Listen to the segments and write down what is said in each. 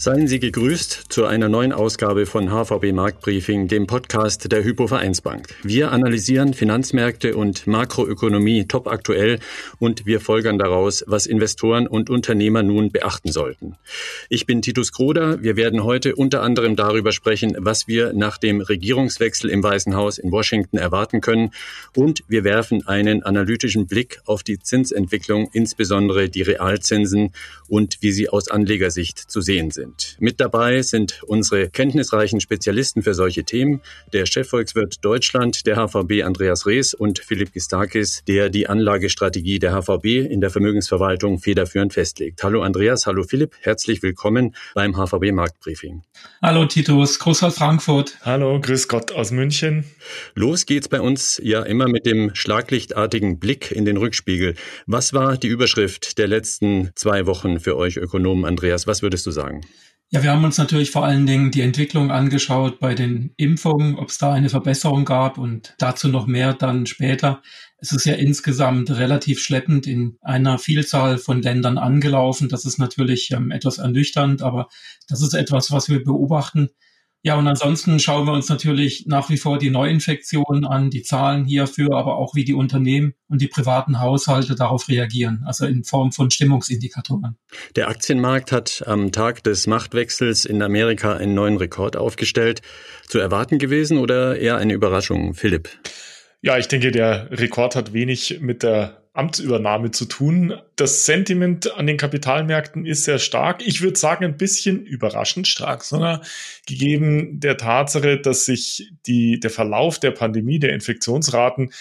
Seien Sie gegrüßt zu einer neuen Ausgabe von HVB Marktbriefing, dem Podcast der Hypo Vereinsbank. Wir analysieren Finanzmärkte und Makroökonomie top aktuell und wir folgern daraus, was Investoren und Unternehmer nun beachten sollten. Ich bin Titus Kroder. Wir werden heute unter anderem darüber sprechen, was wir nach dem Regierungswechsel im Weißen Haus in Washington erwarten können und wir werfen einen analytischen Blick auf die Zinsentwicklung, insbesondere die Realzinsen und wie sie aus Anlegersicht zu sehen sind sind. Mit dabei sind unsere kenntnisreichen Spezialisten für solche Themen, der Chefvolkswirt Deutschland, der HVB Andreas Rees und Philipp Gistakis, der die Anlagestrategie der HVB in der Vermögensverwaltung federführend festlegt. Hallo Andreas, hallo Philipp, herzlich willkommen beim HVB Marktbriefing. Hallo Titus, Gruß aus Frankfurt. Hallo, grüß Gott aus München. Los geht's bei uns ja immer mit dem schlaglichtartigen Blick in den Rückspiegel. Was war die Überschrift der letzten zwei Wochen für euch Ökonomen, Andreas? Was würdest du sagen? Ja, wir haben uns natürlich vor allen Dingen die Entwicklung angeschaut bei den Impfungen, ob es da eine Verbesserung gab und dazu noch mehr dann später. Es ist ja insgesamt relativ schleppend in einer Vielzahl von Ländern angelaufen. Das ist natürlich ähm, etwas ernüchternd, aber das ist etwas, was wir beobachten. Ja, und ansonsten schauen wir uns natürlich nach wie vor die Neuinfektionen an, die Zahlen hierfür, aber auch wie die Unternehmen und die privaten Haushalte darauf reagieren, also in Form von Stimmungsindikatoren. Der Aktienmarkt hat am Tag des Machtwechsels in Amerika einen neuen Rekord aufgestellt. Zu erwarten gewesen oder eher eine Überraschung, Philipp? Ja, ich denke, der Rekord hat wenig mit der Amtsübernahme zu tun. Das Sentiment an den Kapitalmärkten ist sehr stark. Ich würde sagen, ein bisschen überraschend stark, sondern gegeben der Tatsache, dass sich die, der Verlauf der Pandemie, der Infektionsraten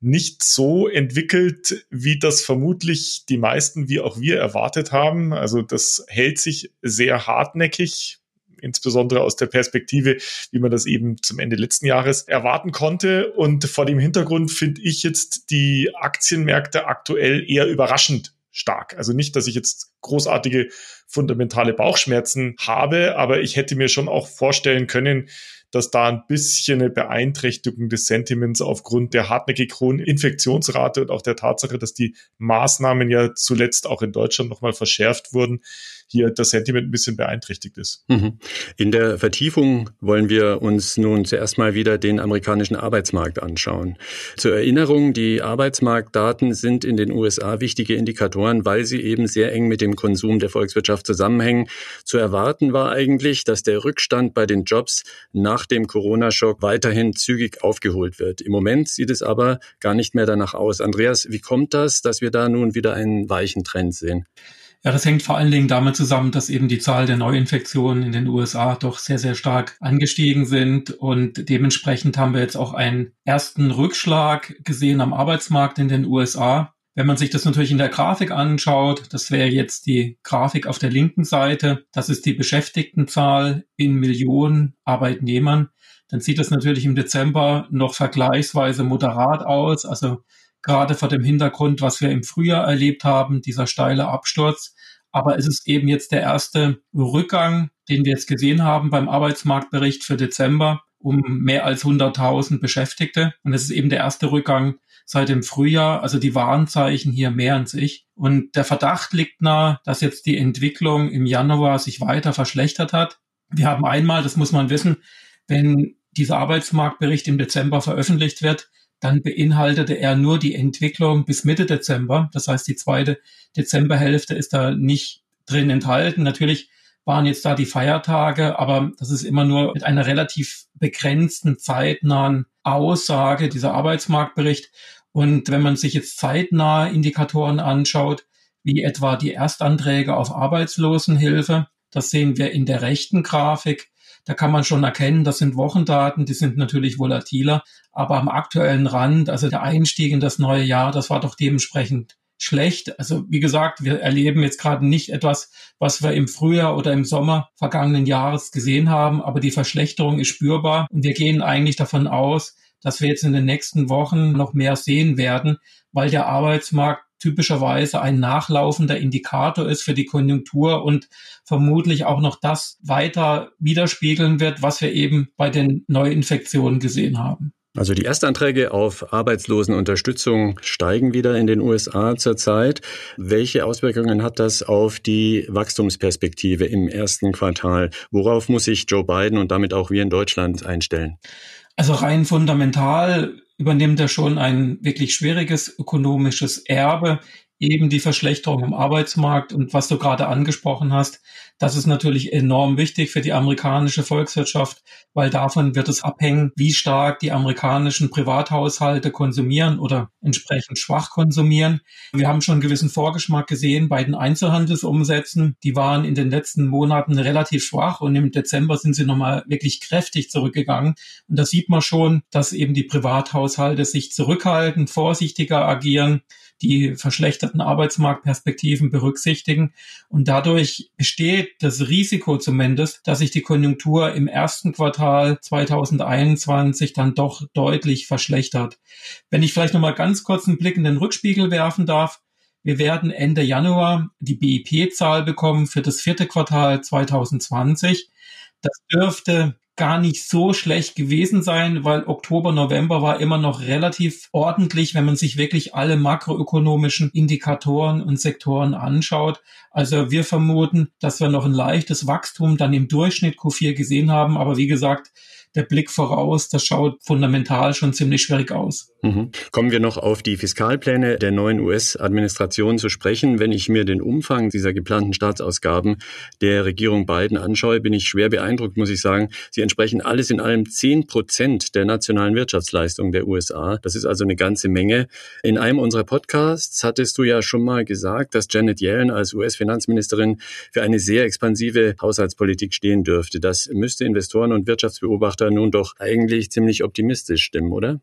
nicht so entwickelt, wie das vermutlich die meisten wie auch wir erwartet haben. Also das hält sich sehr hartnäckig insbesondere aus der Perspektive, wie man das eben zum Ende letzten Jahres erwarten konnte. Und vor dem Hintergrund finde ich jetzt die Aktienmärkte aktuell eher überraschend stark. Also nicht, dass ich jetzt großartige fundamentale Bauchschmerzen habe, aber ich hätte mir schon auch vorstellen können, dass da ein bisschen eine Beeinträchtigung des Sentiments aufgrund der hartnäckig hohen Infektionsrate und auch der Tatsache, dass die Maßnahmen ja zuletzt auch in Deutschland nochmal verschärft wurden, hier das Sentiment ein bisschen beeinträchtigt ist. Mhm. In der Vertiefung wollen wir uns nun zuerst mal wieder den amerikanischen Arbeitsmarkt anschauen. Zur Erinnerung, die Arbeitsmarktdaten sind in den USA wichtige Indikatoren, weil sie eben sehr eng mit dem Konsum der Volkswirtschaft zusammenhängen. Zu erwarten war eigentlich, dass der Rückstand bei den Jobs nach dem Corona-Schock weiterhin zügig aufgeholt wird. Im Moment sieht es aber gar nicht mehr danach aus. Andreas, wie kommt das, dass wir da nun wieder einen weichen Trend sehen? Ja, das hängt vor allen Dingen damit zusammen, dass eben die Zahl der Neuinfektionen in den USA doch sehr, sehr stark angestiegen sind und dementsprechend haben wir jetzt auch einen ersten Rückschlag gesehen am Arbeitsmarkt in den USA. Wenn man sich das natürlich in der Grafik anschaut, das wäre jetzt die Grafik auf der linken Seite, das ist die Beschäftigtenzahl in Millionen Arbeitnehmern, dann sieht das natürlich im Dezember noch vergleichsweise moderat aus. Also gerade vor dem Hintergrund, was wir im Frühjahr erlebt haben, dieser steile Absturz. Aber es ist eben jetzt der erste Rückgang, den wir jetzt gesehen haben beim Arbeitsmarktbericht für Dezember um mehr als 100.000 Beschäftigte. Und es ist eben der erste Rückgang seit dem Frühjahr. Also die Warnzeichen hier mehren sich. Und der Verdacht liegt nahe, dass jetzt die Entwicklung im Januar sich weiter verschlechtert hat. Wir haben einmal, das muss man wissen, wenn dieser Arbeitsmarktbericht im Dezember veröffentlicht wird, dann beinhaltete er nur die Entwicklung bis Mitte Dezember. Das heißt, die zweite Dezemberhälfte ist da nicht drin enthalten. Natürlich waren jetzt da die Feiertage, aber das ist immer nur mit einer relativ begrenzten, zeitnahen Aussage, dieser Arbeitsmarktbericht. Und wenn man sich jetzt zeitnahe Indikatoren anschaut, wie etwa die Erstanträge auf Arbeitslosenhilfe, das sehen wir in der rechten Grafik, da kann man schon erkennen, das sind Wochendaten, die sind natürlich volatiler, aber am aktuellen Rand, also der Einstieg in das neue Jahr, das war doch dementsprechend schlecht. Also wie gesagt, wir erleben jetzt gerade nicht etwas, was wir im Frühjahr oder im Sommer vergangenen Jahres gesehen haben, aber die Verschlechterung ist spürbar und wir gehen eigentlich davon aus, dass wir jetzt in den nächsten Wochen noch mehr sehen werden, weil der Arbeitsmarkt typischerweise ein nachlaufender Indikator ist für die Konjunktur und vermutlich auch noch das weiter widerspiegeln wird, was wir eben bei den Neuinfektionen gesehen haben. Also die Erstanträge auf Arbeitslosenunterstützung steigen wieder in den USA zurzeit. Welche Auswirkungen hat das auf die Wachstumsperspektive im ersten Quartal? Worauf muss sich Joe Biden und damit auch wir in Deutschland einstellen? Also rein fundamental übernimmt er schon ein wirklich schwieriges ökonomisches Erbe eben die Verschlechterung im Arbeitsmarkt und was du gerade angesprochen hast, das ist natürlich enorm wichtig für die amerikanische Volkswirtschaft, weil davon wird es abhängen, wie stark die amerikanischen Privathaushalte konsumieren oder entsprechend schwach konsumieren. Wir haben schon einen gewissen Vorgeschmack gesehen bei den Einzelhandelsumsätzen. Die waren in den letzten Monaten relativ schwach und im Dezember sind sie nochmal wirklich kräftig zurückgegangen. Und da sieht man schon, dass eben die Privathaushalte sich zurückhalten, vorsichtiger agieren die verschlechterten Arbeitsmarktperspektiven berücksichtigen. Und dadurch besteht das Risiko zumindest, dass sich die Konjunktur im ersten Quartal 2021 dann doch deutlich verschlechtert. Wenn ich vielleicht nochmal ganz kurz einen Blick in den Rückspiegel werfen darf, wir werden Ende Januar die BIP-Zahl bekommen für das vierte Quartal 2020. Das dürfte gar nicht so schlecht gewesen sein, weil Oktober, November war immer noch relativ ordentlich, wenn man sich wirklich alle makroökonomischen Indikatoren und Sektoren anschaut. Also wir vermuten, dass wir noch ein leichtes Wachstum dann im Durchschnitt Q4 gesehen haben. Aber wie gesagt, der Blick voraus, das schaut fundamental schon ziemlich schwierig aus. Mhm. Kommen wir noch auf die Fiskalpläne der neuen US-Administration zu sprechen. Wenn ich mir den Umfang dieser geplanten Staatsausgaben der Regierung Biden anschaue, bin ich schwer beeindruckt, muss ich sagen. Sie entsprechen alles in allem zehn Prozent der nationalen Wirtschaftsleistung der USA. Das ist also eine ganze Menge. In einem unserer Podcasts hattest du ja schon mal gesagt, dass Janet Yellen als US-Finanzministerin für eine sehr expansive Haushaltspolitik stehen dürfte. Das müsste Investoren und Wirtschaftsbeobachter da nun doch eigentlich ziemlich optimistisch stimmen, oder?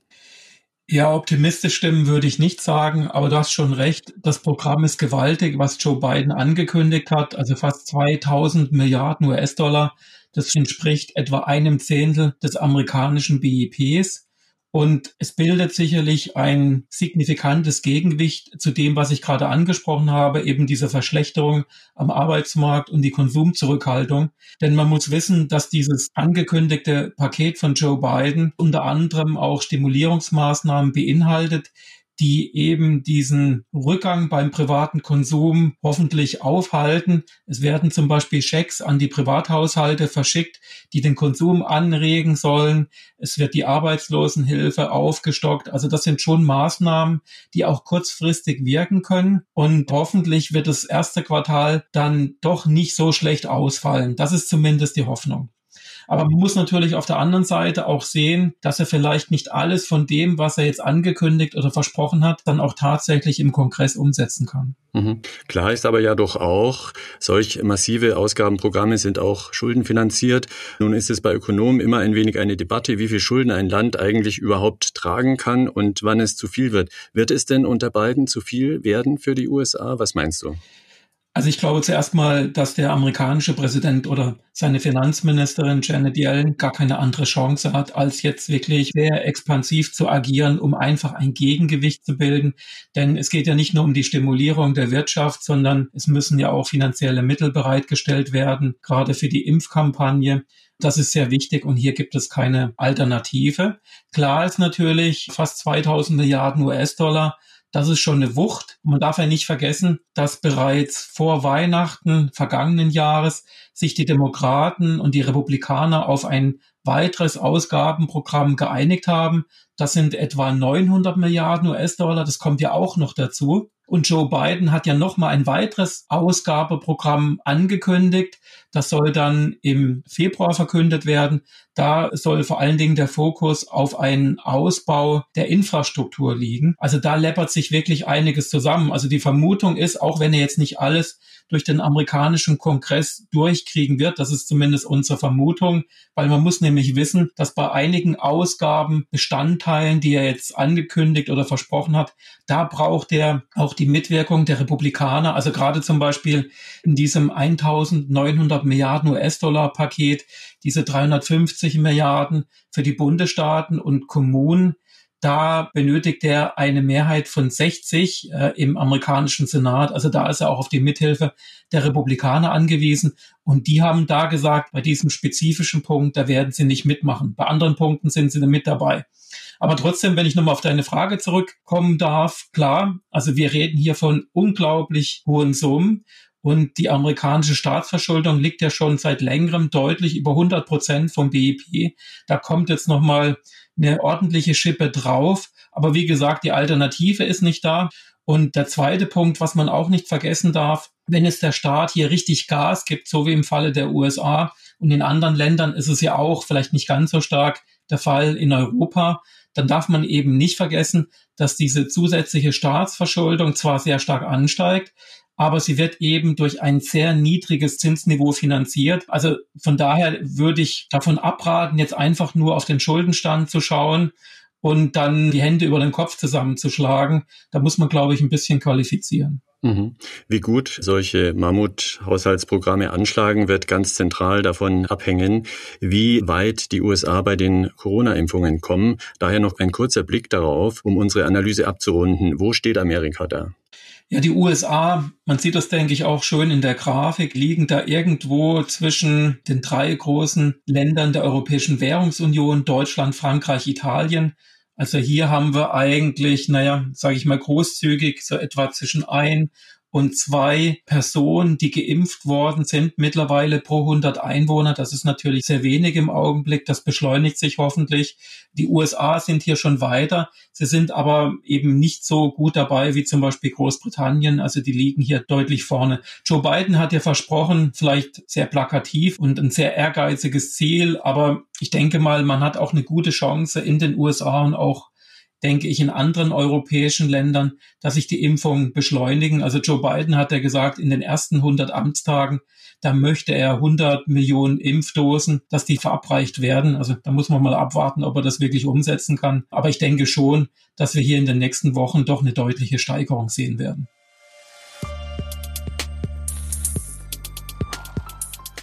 Ja, optimistisch stimmen würde ich nicht sagen, aber du hast schon recht. Das Programm ist gewaltig, was Joe Biden angekündigt hat, also fast 2000 Milliarden US-Dollar. Das entspricht etwa einem Zehntel des amerikanischen BIPs. Und es bildet sicherlich ein signifikantes Gegengewicht zu dem, was ich gerade angesprochen habe, eben diese Verschlechterung am Arbeitsmarkt und die Konsumzurückhaltung. Denn man muss wissen, dass dieses angekündigte Paket von Joe Biden unter anderem auch Stimulierungsmaßnahmen beinhaltet, die eben diesen Rückgang beim privaten Konsum hoffentlich aufhalten. Es werden zum Beispiel Schecks an die Privathaushalte verschickt, die den Konsum anregen sollen. Es wird die Arbeitslosenhilfe aufgestockt. Also das sind schon Maßnahmen, die auch kurzfristig wirken können. Und hoffentlich wird das erste Quartal dann doch nicht so schlecht ausfallen. Das ist zumindest die Hoffnung. Aber man muss natürlich auf der anderen Seite auch sehen, dass er vielleicht nicht alles von dem, was er jetzt angekündigt oder versprochen hat, dann auch tatsächlich im Kongress umsetzen kann. Mhm. Klar ist aber ja doch auch, solch massive Ausgabenprogramme sind auch schuldenfinanziert. Nun ist es bei Ökonomen immer ein wenig eine Debatte, wie viel Schulden ein Land eigentlich überhaupt tragen kann und wann es zu viel wird. Wird es denn unter beiden zu viel werden für die USA? Was meinst du? Also ich glaube zuerst mal, dass der amerikanische Präsident oder seine Finanzministerin Janet Yellen gar keine andere Chance hat, als jetzt wirklich sehr expansiv zu agieren, um einfach ein Gegengewicht zu bilden. Denn es geht ja nicht nur um die Stimulierung der Wirtschaft, sondern es müssen ja auch finanzielle Mittel bereitgestellt werden, gerade für die Impfkampagne. Das ist sehr wichtig und hier gibt es keine Alternative. Klar ist natürlich fast 2000 Milliarden US-Dollar das ist schon eine Wucht. Man darf ja nicht vergessen, dass bereits vor Weihnachten vergangenen Jahres sich die Demokraten und die Republikaner auf ein weiteres Ausgabenprogramm geeinigt haben. Das sind etwa 900 Milliarden US-Dollar. Das kommt ja auch noch dazu. Und Joe Biden hat ja noch mal ein weiteres Ausgabeprogramm angekündigt. Das soll dann im Februar verkündet werden. Da soll vor allen Dingen der Fokus auf einen Ausbau der Infrastruktur liegen. Also da läppert sich wirklich einiges zusammen. Also die Vermutung ist, auch wenn er jetzt nicht alles durch den amerikanischen Kongress durchkriegen wird, das ist zumindest unsere Vermutung, weil man muss nämlich wissen, dass bei einigen Ausgabenbestandteilen, die er jetzt angekündigt oder versprochen hat, da braucht er auch die Mitwirkung der Republikaner. Also gerade zum Beispiel in diesem 1900 Milliarden US-Dollar Paket, diese 350 Milliarden für die Bundesstaaten und Kommunen, da benötigt er eine Mehrheit von 60 äh, im amerikanischen Senat. Also da ist er auch auf die Mithilfe der Republikaner angewiesen. Und die haben da gesagt, bei diesem spezifischen Punkt, da werden sie nicht mitmachen. Bei anderen Punkten sind sie mit dabei. Aber trotzdem, wenn ich nochmal auf deine Frage zurückkommen darf, klar, also wir reden hier von unglaublich hohen Summen. Und die amerikanische Staatsverschuldung liegt ja schon seit längerem deutlich über 100 Prozent vom BIP. Da kommt jetzt nochmal eine ordentliche Schippe drauf. Aber wie gesagt, die Alternative ist nicht da. Und der zweite Punkt, was man auch nicht vergessen darf, wenn es der Staat hier richtig Gas gibt, so wie im Falle der USA und in anderen Ländern ist es ja auch vielleicht nicht ganz so stark der Fall in Europa, dann darf man eben nicht vergessen, dass diese zusätzliche Staatsverschuldung zwar sehr stark ansteigt, aber sie wird eben durch ein sehr niedriges Zinsniveau finanziert. Also von daher würde ich davon abraten, jetzt einfach nur auf den Schuldenstand zu schauen und dann die Hände über den Kopf zusammenzuschlagen. Da muss man, glaube ich, ein bisschen qualifizieren. Mhm. Wie gut solche Mammut-Haushaltsprogramme anschlagen, wird ganz zentral davon abhängen, wie weit die USA bei den Corona-Impfungen kommen. Daher noch ein kurzer Blick darauf, um unsere Analyse abzurunden. Wo steht Amerika da? Ja, die USA, man sieht das, denke ich, auch schön in der Grafik, liegen da irgendwo zwischen den drei großen Ländern der Europäischen Währungsunion, Deutschland, Frankreich, Italien. Also hier haben wir eigentlich, naja, sage ich mal großzügig, so etwa zwischen ein und zwei Personen, die geimpft worden sind, mittlerweile pro 100 Einwohner. Das ist natürlich sehr wenig im Augenblick. Das beschleunigt sich hoffentlich. Die USA sind hier schon weiter. Sie sind aber eben nicht so gut dabei wie zum Beispiel Großbritannien. Also die liegen hier deutlich vorne. Joe Biden hat ja versprochen, vielleicht sehr plakativ und ein sehr ehrgeiziges Ziel. Aber ich denke mal, man hat auch eine gute Chance in den USA und auch denke ich, in anderen europäischen Ländern, dass sich die Impfungen beschleunigen. Also Joe Biden hat ja gesagt, in den ersten 100 Amtstagen, da möchte er 100 Millionen Impfdosen, dass die verabreicht werden. Also da muss man mal abwarten, ob er das wirklich umsetzen kann. Aber ich denke schon, dass wir hier in den nächsten Wochen doch eine deutliche Steigerung sehen werden.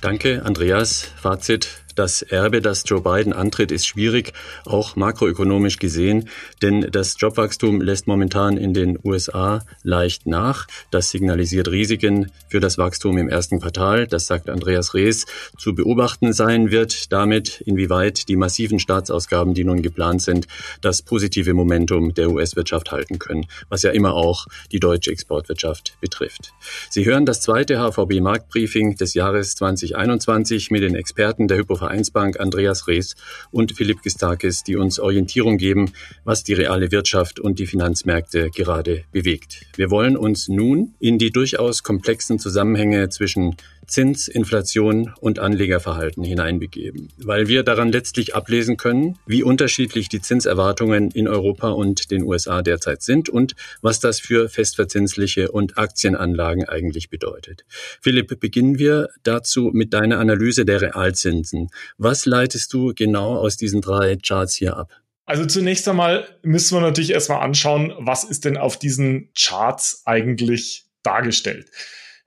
Danke, Andreas. Fazit. Das Erbe, das Joe Biden antritt, ist schwierig, auch makroökonomisch gesehen, denn das Jobwachstum lässt momentan in den USA leicht nach. Das signalisiert Risiken für das Wachstum im ersten Quartal. Das sagt Andreas Rees. Zu beobachten sein wird damit, inwieweit die massiven Staatsausgaben, die nun geplant sind, das positive Momentum der US-Wirtschaft halten können, was ja immer auch die deutsche Exportwirtschaft betrifft. Sie hören das zweite HVB-Marktbriefing des Jahres 2021 mit den Experten der Hypo Vereinsbank Andreas Rees und Philipp Gistakis, die uns Orientierung geben, was die reale Wirtschaft und die Finanzmärkte gerade bewegt. Wir wollen uns nun in die durchaus komplexen Zusammenhänge zwischen Zins, Inflation und Anlegerverhalten hineinbegeben, weil wir daran letztlich ablesen können, wie unterschiedlich die Zinserwartungen in Europa und den USA derzeit sind und was das für festverzinsliche und Aktienanlagen eigentlich bedeutet. Philipp, beginnen wir dazu mit deiner Analyse der Realzinsen. Was leitest du genau aus diesen drei Charts hier ab? Also zunächst einmal müssen wir natürlich erstmal anschauen, was ist denn auf diesen Charts eigentlich dargestellt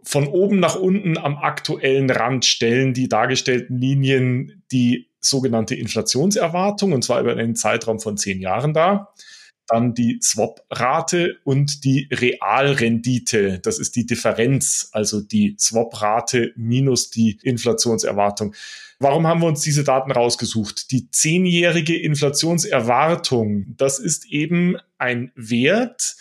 von oben nach unten am aktuellen Rand stellen die dargestellten Linien die sogenannte Inflationserwartung, und zwar über einen Zeitraum von zehn Jahren dar. Dann die Swap-Rate und die Realrendite. Das ist die Differenz, also die Swap-Rate minus die Inflationserwartung. Warum haben wir uns diese Daten rausgesucht? Die zehnjährige Inflationserwartung, das ist eben ein Wert,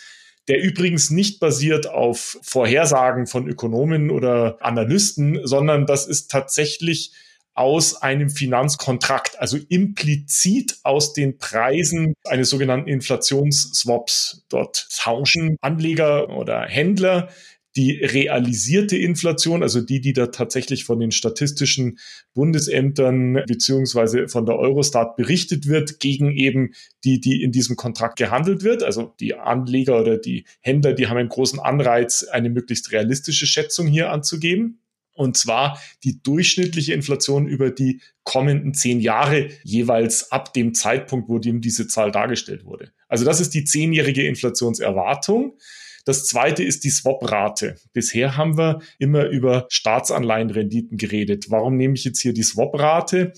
der übrigens nicht basiert auf Vorhersagen von Ökonomen oder Analysten, sondern das ist tatsächlich aus einem Finanzkontrakt, also implizit aus den Preisen eines sogenannten Inflationsswaps. Dort tauschen Anleger oder Händler die realisierte Inflation, also die, die da tatsächlich von den statistischen Bundesämtern beziehungsweise von der Eurostat berichtet wird, gegen eben die, die in diesem Kontrakt gehandelt wird. Also die Anleger oder die Händler, die haben einen großen Anreiz, eine möglichst realistische Schätzung hier anzugeben. Und zwar die durchschnittliche Inflation über die kommenden zehn Jahre jeweils ab dem Zeitpunkt, wo dem diese Zahl dargestellt wurde. Also das ist die zehnjährige Inflationserwartung. Das zweite ist die Swap-Rate. Bisher haben wir immer über Staatsanleihenrenditen geredet. Warum nehme ich jetzt hier die Swap-Rate?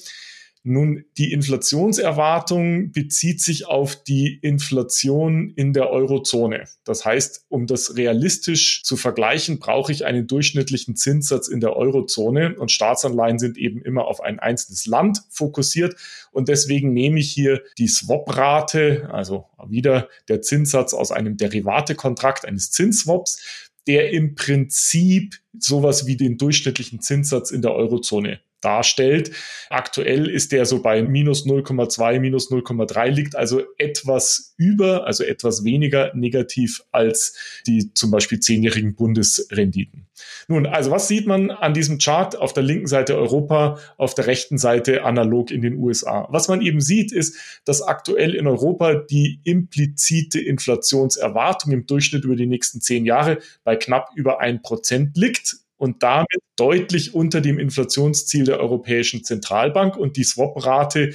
Nun, die Inflationserwartung bezieht sich auf die Inflation in der Eurozone. Das heißt, um das realistisch zu vergleichen, brauche ich einen durchschnittlichen Zinssatz in der Eurozone und Staatsanleihen sind eben immer auf ein einzelnes Land fokussiert und deswegen nehme ich hier die Swap-Rate, also wieder der Zinssatz aus einem Derivatekontrakt eines Zinsswaps, der im Prinzip sowas wie den durchschnittlichen Zinssatz in der Eurozone darstellt. Aktuell ist der so bei minus 0,2, minus 0,3 liegt, also etwas über, also etwas weniger negativ als die zum Beispiel zehnjährigen Bundesrenditen. Nun, also was sieht man an diesem Chart? Auf der linken Seite Europa, auf der rechten Seite analog in den USA. Was man eben sieht, ist, dass aktuell in Europa die implizite Inflationserwartung im Durchschnitt über die nächsten zehn Jahre bei knapp über ein Prozent liegt und damit deutlich unter dem Inflationsziel der Europäischen Zentralbank und die Swap-Rate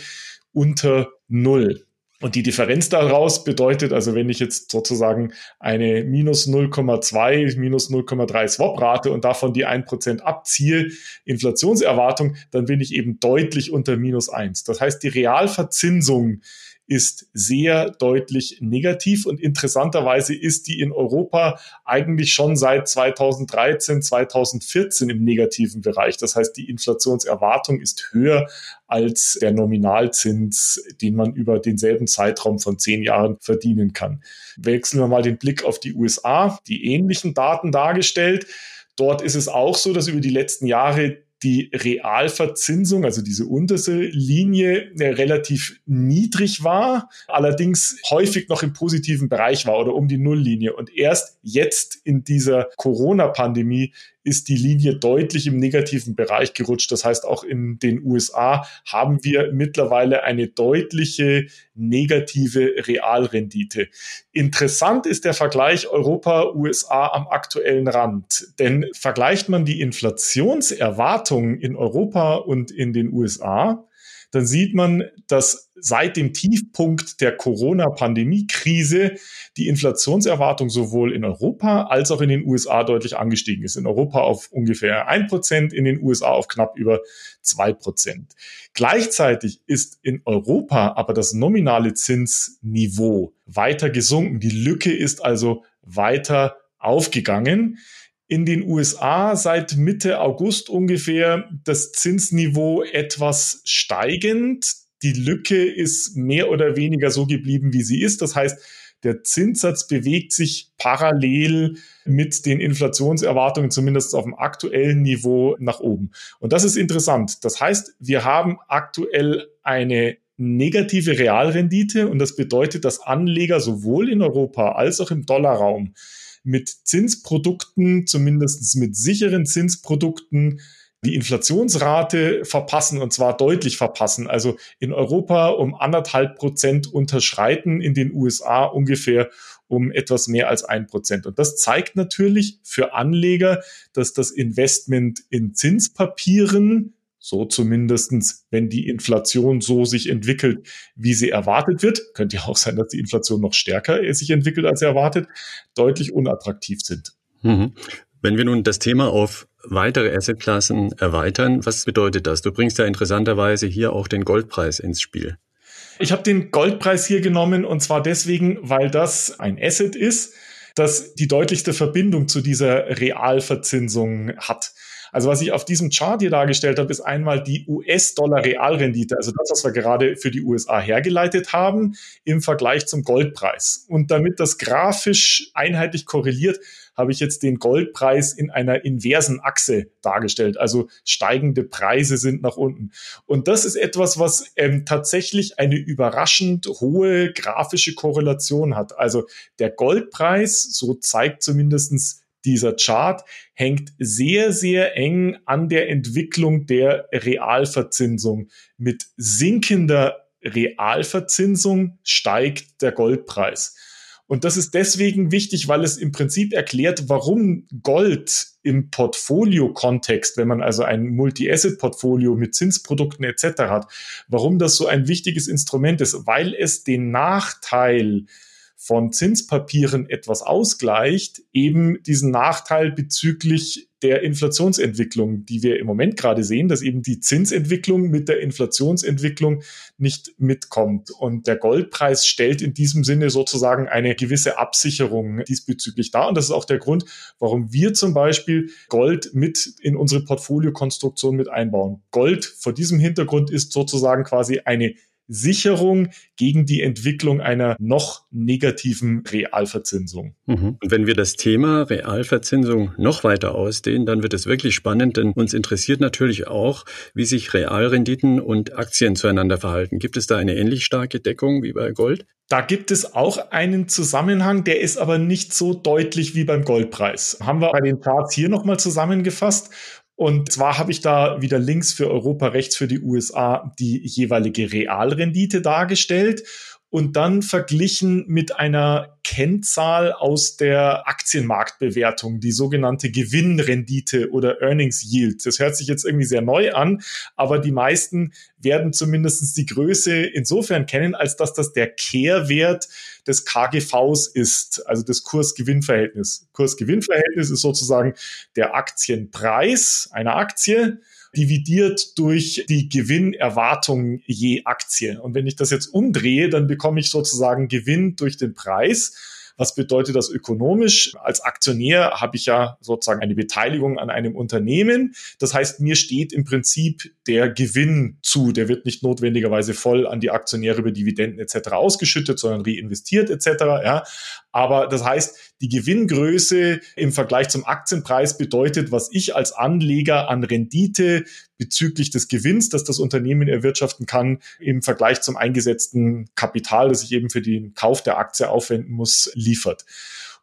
unter Null. Und die Differenz daraus bedeutet, also wenn ich jetzt sozusagen eine minus 0,2, minus 0,3 Swap-Rate und davon die 1% abziehe, Inflationserwartung, dann bin ich eben deutlich unter minus 1. Das heißt, die Realverzinsung ist sehr deutlich negativ und interessanterweise ist die in Europa eigentlich schon seit 2013, 2014 im negativen Bereich. Das heißt, die Inflationserwartung ist höher als der Nominalzins, den man über denselben Zeitraum von zehn Jahren verdienen kann. Wechseln wir mal den Blick auf die USA, die ähnlichen Daten dargestellt. Dort ist es auch so, dass über die letzten Jahre die Realverzinsung, also diese unterste Linie, äh, relativ niedrig war, allerdings häufig noch im positiven Bereich war oder um die Nulllinie. Und erst jetzt in dieser Corona-Pandemie ist die Linie deutlich im negativen Bereich gerutscht. Das heißt, auch in den USA haben wir mittlerweile eine deutliche negative Realrendite. Interessant ist der Vergleich Europa-USA am aktuellen Rand. Denn vergleicht man die Inflationserwartungen in Europa und in den USA, dann sieht man, dass seit dem Tiefpunkt der Corona-Pandemie-Krise die Inflationserwartung sowohl in Europa als auch in den USA deutlich angestiegen ist. In Europa auf ungefähr ein Prozent, in den USA auf knapp über zwei Prozent. Gleichzeitig ist in Europa aber das nominale Zinsniveau weiter gesunken. Die Lücke ist also weiter aufgegangen in den USA seit Mitte August ungefähr das Zinsniveau etwas steigend. Die Lücke ist mehr oder weniger so geblieben, wie sie ist. Das heißt, der Zinssatz bewegt sich parallel mit den Inflationserwartungen, zumindest auf dem aktuellen Niveau, nach oben. Und das ist interessant. Das heißt, wir haben aktuell eine negative Realrendite und das bedeutet, dass Anleger sowohl in Europa als auch im Dollarraum mit Zinsprodukten, zumindest mit sicheren Zinsprodukten, die Inflationsrate verpassen und zwar deutlich verpassen. Also in Europa um anderthalb Prozent unterschreiten, in den USA ungefähr um etwas mehr als ein Prozent. Und das zeigt natürlich für Anleger, dass das Investment in Zinspapieren so zumindestens, wenn die Inflation so sich entwickelt, wie sie erwartet wird, könnte ja auch sein, dass die Inflation noch stärker sich entwickelt als erwartet, deutlich unattraktiv sind. Mhm. Wenn wir nun das Thema auf weitere Assetklassen erweitern, was bedeutet das? Du bringst ja interessanterweise hier auch den Goldpreis ins Spiel. Ich habe den Goldpreis hier genommen und zwar deswegen, weil das ein Asset ist, das die deutlichste Verbindung zu dieser Realverzinsung hat. Also was ich auf diesem Chart hier dargestellt habe, ist einmal die US-Dollar-Realrendite, also das, was wir gerade für die USA hergeleitet haben, im Vergleich zum Goldpreis. Und damit das grafisch einheitlich korreliert, habe ich jetzt den Goldpreis in einer inversen Achse dargestellt. Also steigende Preise sind nach unten. Und das ist etwas, was ähm, tatsächlich eine überraschend hohe grafische Korrelation hat. Also der Goldpreis, so zeigt zumindestens dieser Chart hängt sehr, sehr eng an der Entwicklung der Realverzinsung. Mit sinkender Realverzinsung steigt der Goldpreis. Und das ist deswegen wichtig, weil es im Prinzip erklärt, warum Gold im Portfolio-Kontext, wenn man also ein Multi-Asset-Portfolio mit Zinsprodukten etc. hat, warum das so ein wichtiges Instrument ist, weil es den Nachteil von Zinspapieren etwas ausgleicht, eben diesen Nachteil bezüglich der Inflationsentwicklung, die wir im Moment gerade sehen, dass eben die Zinsentwicklung mit der Inflationsentwicklung nicht mitkommt. Und der Goldpreis stellt in diesem Sinne sozusagen eine gewisse Absicherung diesbezüglich dar. Und das ist auch der Grund, warum wir zum Beispiel Gold mit in unsere Portfoliokonstruktion mit einbauen. Gold vor diesem Hintergrund ist sozusagen quasi eine Sicherung gegen die Entwicklung einer noch negativen Realverzinsung. Mhm. Und wenn wir das Thema Realverzinsung noch weiter ausdehnen, dann wird es wirklich spannend, denn uns interessiert natürlich auch, wie sich Realrenditen und Aktien zueinander verhalten. Gibt es da eine ähnlich starke Deckung wie bei Gold? Da gibt es auch einen Zusammenhang, der ist aber nicht so deutlich wie beim Goldpreis. Haben wir bei den Charts hier nochmal zusammengefasst. Und zwar habe ich da wieder links für Europa, rechts für die USA die jeweilige Realrendite dargestellt und dann verglichen mit einer Kennzahl aus der Aktienmarktbewertung, die sogenannte Gewinnrendite oder Earnings Yield. Das hört sich jetzt irgendwie sehr neu an, aber die meisten werden zumindest die Größe insofern kennen, als dass das der Kehrwert des KGVs ist, also das Kurs-Gewinn-Verhältnis. Kurs-Gewinn-Verhältnis ist sozusagen der Aktienpreis einer Aktie dividiert durch die Gewinnerwartung je Aktie. Und wenn ich das jetzt umdrehe, dann bekomme ich sozusagen Gewinn durch den Preis. Was bedeutet das ökonomisch? Als Aktionär habe ich ja sozusagen eine Beteiligung an einem Unternehmen. Das heißt, mir steht im Prinzip der Gewinn zu. Der wird nicht notwendigerweise voll an die Aktionäre über Dividenden etc. ausgeschüttet, sondern reinvestiert etc. Ja. Aber das heißt, die Gewinngröße im Vergleich zum Aktienpreis bedeutet, was ich als Anleger an Rendite bezüglich des Gewinns, das das Unternehmen erwirtschaften kann, im Vergleich zum eingesetzten Kapital, das ich eben für den Kauf der Aktie aufwenden muss, liefert.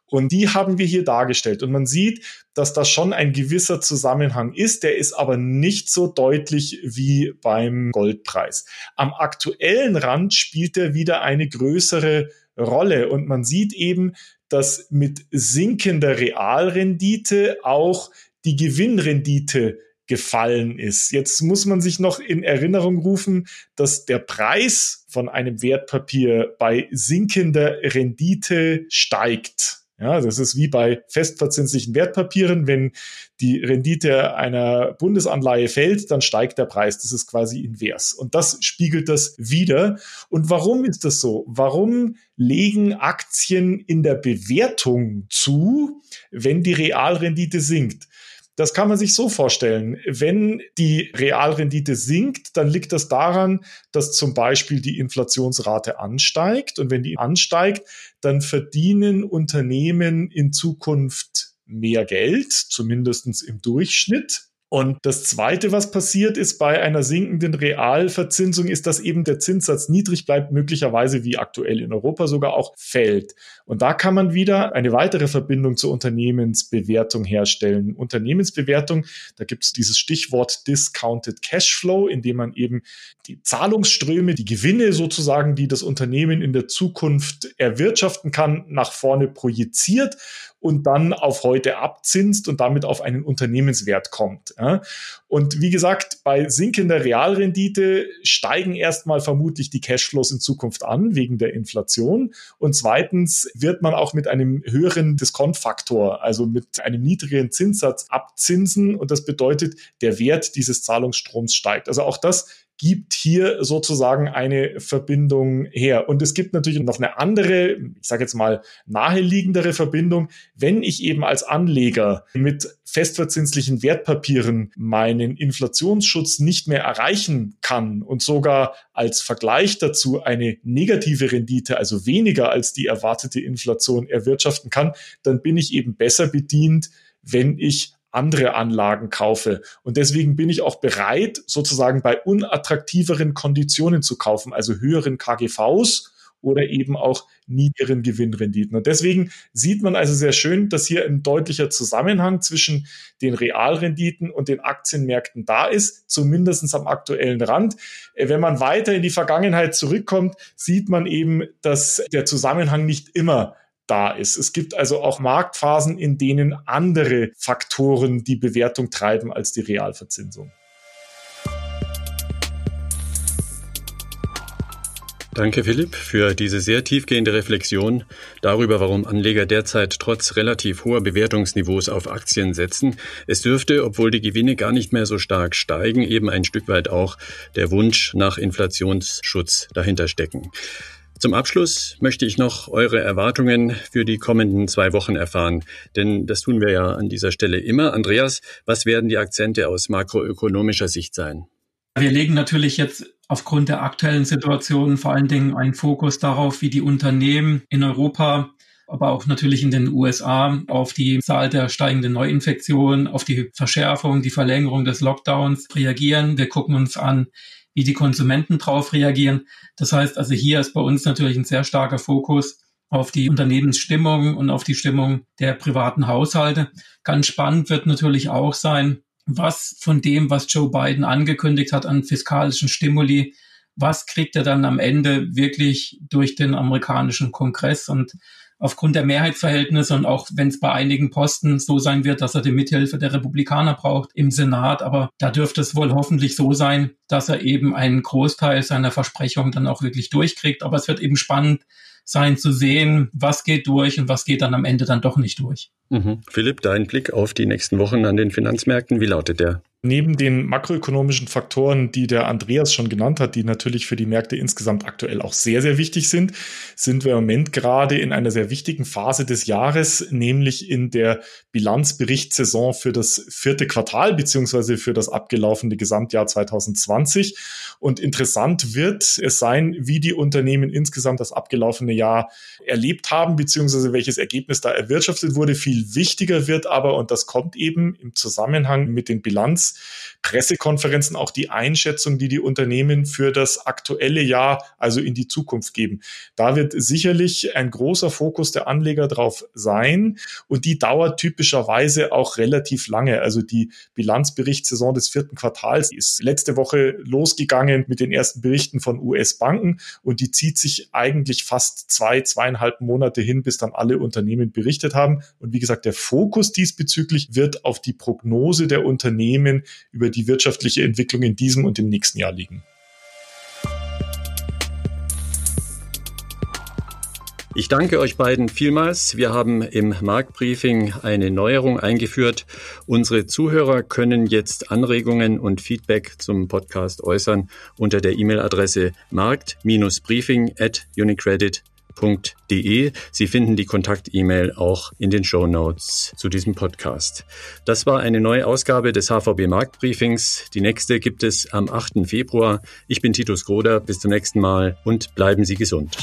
Und die haben wir hier dargestellt. Und man sieht, dass das schon ein gewisser Zusammenhang ist. Der ist aber nicht so deutlich wie beim Goldpreis. Am aktuellen Rand spielt er wieder eine größere Rolle. Und man sieht eben, dass mit sinkender Realrendite auch die Gewinnrendite gefallen ist. Jetzt muss man sich noch in Erinnerung rufen, dass der Preis von einem Wertpapier bei sinkender Rendite steigt. Ja, das ist wie bei festverzinslichen Wertpapieren. Wenn die Rendite einer Bundesanleihe fällt, dann steigt der Preis. Das ist quasi invers. Und das spiegelt das wieder. Und warum ist das so? Warum legen Aktien in der Bewertung zu, wenn die Realrendite sinkt? Das kann man sich so vorstellen. Wenn die Realrendite sinkt, dann liegt das daran, dass zum Beispiel die Inflationsrate ansteigt. Und wenn die ansteigt, dann verdienen Unternehmen in Zukunft mehr Geld, zumindest im Durchschnitt. Und das Zweite, was passiert ist bei einer sinkenden Realverzinsung, ist, dass eben der Zinssatz niedrig bleibt, möglicherweise wie aktuell in Europa sogar auch fällt. Und da kann man wieder eine weitere Verbindung zur Unternehmensbewertung herstellen. Unternehmensbewertung, da gibt es dieses Stichwort Discounted Cashflow, in dem man eben die Zahlungsströme, die Gewinne sozusagen, die das Unternehmen in der Zukunft erwirtschaften kann, nach vorne projiziert und dann auf heute abzinst und damit auf einen Unternehmenswert kommt. Ja. Und wie gesagt, bei sinkender Realrendite steigen erstmal vermutlich die Cashflows in Zukunft an wegen der Inflation. Und zweitens wird man auch mit einem höheren Diskontfaktor, also mit einem niedrigeren Zinssatz abzinsen. Und das bedeutet, der Wert dieses Zahlungsstroms steigt. Also auch das gibt hier sozusagen eine Verbindung her. Und es gibt natürlich noch eine andere, ich sage jetzt mal naheliegendere Verbindung, wenn ich eben als Anleger mit festverzinslichen Wertpapieren meinen Inflationsschutz nicht mehr erreichen kann und sogar als Vergleich dazu eine negative Rendite, also weniger als die erwartete Inflation erwirtschaften kann, dann bin ich eben besser bedient, wenn ich andere Anlagen kaufe. Und deswegen bin ich auch bereit, sozusagen bei unattraktiveren Konditionen zu kaufen, also höheren KGVs oder eben auch niedrigen Gewinnrenditen. Und deswegen sieht man also sehr schön, dass hier ein deutlicher Zusammenhang zwischen den Realrenditen und den Aktienmärkten da ist, zumindest am aktuellen Rand. Äh, wenn man weiter in die Vergangenheit zurückkommt, sieht man eben, dass der Zusammenhang nicht immer da ist. Es gibt also auch Marktphasen, in denen andere Faktoren die Bewertung treiben als die Realverzinsung. Danke, Philipp, für diese sehr tiefgehende Reflexion darüber, warum Anleger derzeit trotz relativ hoher Bewertungsniveaus auf Aktien setzen. Es dürfte, obwohl die Gewinne gar nicht mehr so stark steigen, eben ein Stück weit auch der Wunsch nach Inflationsschutz dahinter stecken. Zum Abschluss möchte ich noch eure Erwartungen für die kommenden zwei Wochen erfahren, denn das tun wir ja an dieser Stelle immer. Andreas, was werden die Akzente aus makroökonomischer Sicht sein? Wir legen natürlich jetzt aufgrund der aktuellen Situation vor allen Dingen einen Fokus darauf, wie die Unternehmen in Europa aber auch natürlich in den USA auf die Zahl der steigenden Neuinfektionen, auf die Verschärfung, die Verlängerung des Lockdowns reagieren. Wir gucken uns an, wie die Konsumenten darauf reagieren. Das heißt also, hier ist bei uns natürlich ein sehr starker Fokus auf die Unternehmensstimmung und auf die Stimmung der privaten Haushalte. Ganz spannend wird natürlich auch sein, was von dem, was Joe Biden angekündigt hat an fiskalischen Stimuli, was kriegt er dann am Ende wirklich durch den amerikanischen Kongress und aufgrund der Mehrheitsverhältnisse und auch wenn es bei einigen Posten so sein wird, dass er die Mithilfe der Republikaner braucht im Senat. Aber da dürfte es wohl hoffentlich so sein, dass er eben einen Großteil seiner Versprechungen dann auch wirklich durchkriegt. Aber es wird eben spannend sein zu sehen, was geht durch und was geht dann am Ende dann doch nicht durch. Mhm. Philipp, dein Blick auf die nächsten Wochen an den Finanzmärkten, wie lautet der? Neben den makroökonomischen Faktoren, die der Andreas schon genannt hat, die natürlich für die Märkte insgesamt aktuell auch sehr, sehr wichtig sind, sind wir im Moment gerade in einer sehr wichtigen Phase des Jahres, nämlich in der Bilanzberichtssaison für das vierte Quartal beziehungsweise für das abgelaufene Gesamtjahr 2020. Und interessant wird es sein, wie die Unternehmen insgesamt das abgelaufene Jahr erlebt haben, beziehungsweise welches Ergebnis da erwirtschaftet wurde. Viel wichtiger wird aber, und das kommt eben im Zusammenhang mit den Bilanz Pressekonferenzen auch die Einschätzung, die die Unternehmen für das aktuelle Jahr, also in die Zukunft geben. Da wird sicherlich ein großer Fokus der Anleger drauf sein und die dauert typischerweise auch relativ lange. Also die Bilanzberichtssaison des vierten Quartals ist letzte Woche losgegangen mit den ersten Berichten von US-Banken und die zieht sich eigentlich fast zwei, zweieinhalb Monate hin, bis dann alle Unternehmen berichtet haben. Und wie gesagt, der Fokus diesbezüglich wird auf die Prognose der Unternehmen über die wirtschaftliche Entwicklung in diesem und im nächsten Jahr liegen. Ich danke euch beiden vielmals. Wir haben im Marktbriefing eine Neuerung eingeführt. Unsere Zuhörer können jetzt Anregungen und Feedback zum Podcast äußern unter der E-Mail-Adresse markt-briefing at unicredit.com www.ftf.de. Sie finden die Kontakt-E-Mail auch in den Show Notes zu diesem Podcast. Das war eine neue Ausgabe des HVB Marktbriefings. Die nächste gibt es am 8. Februar. Ich bin Titus Groder. Bis zum nächsten Mal und bleiben Sie gesund.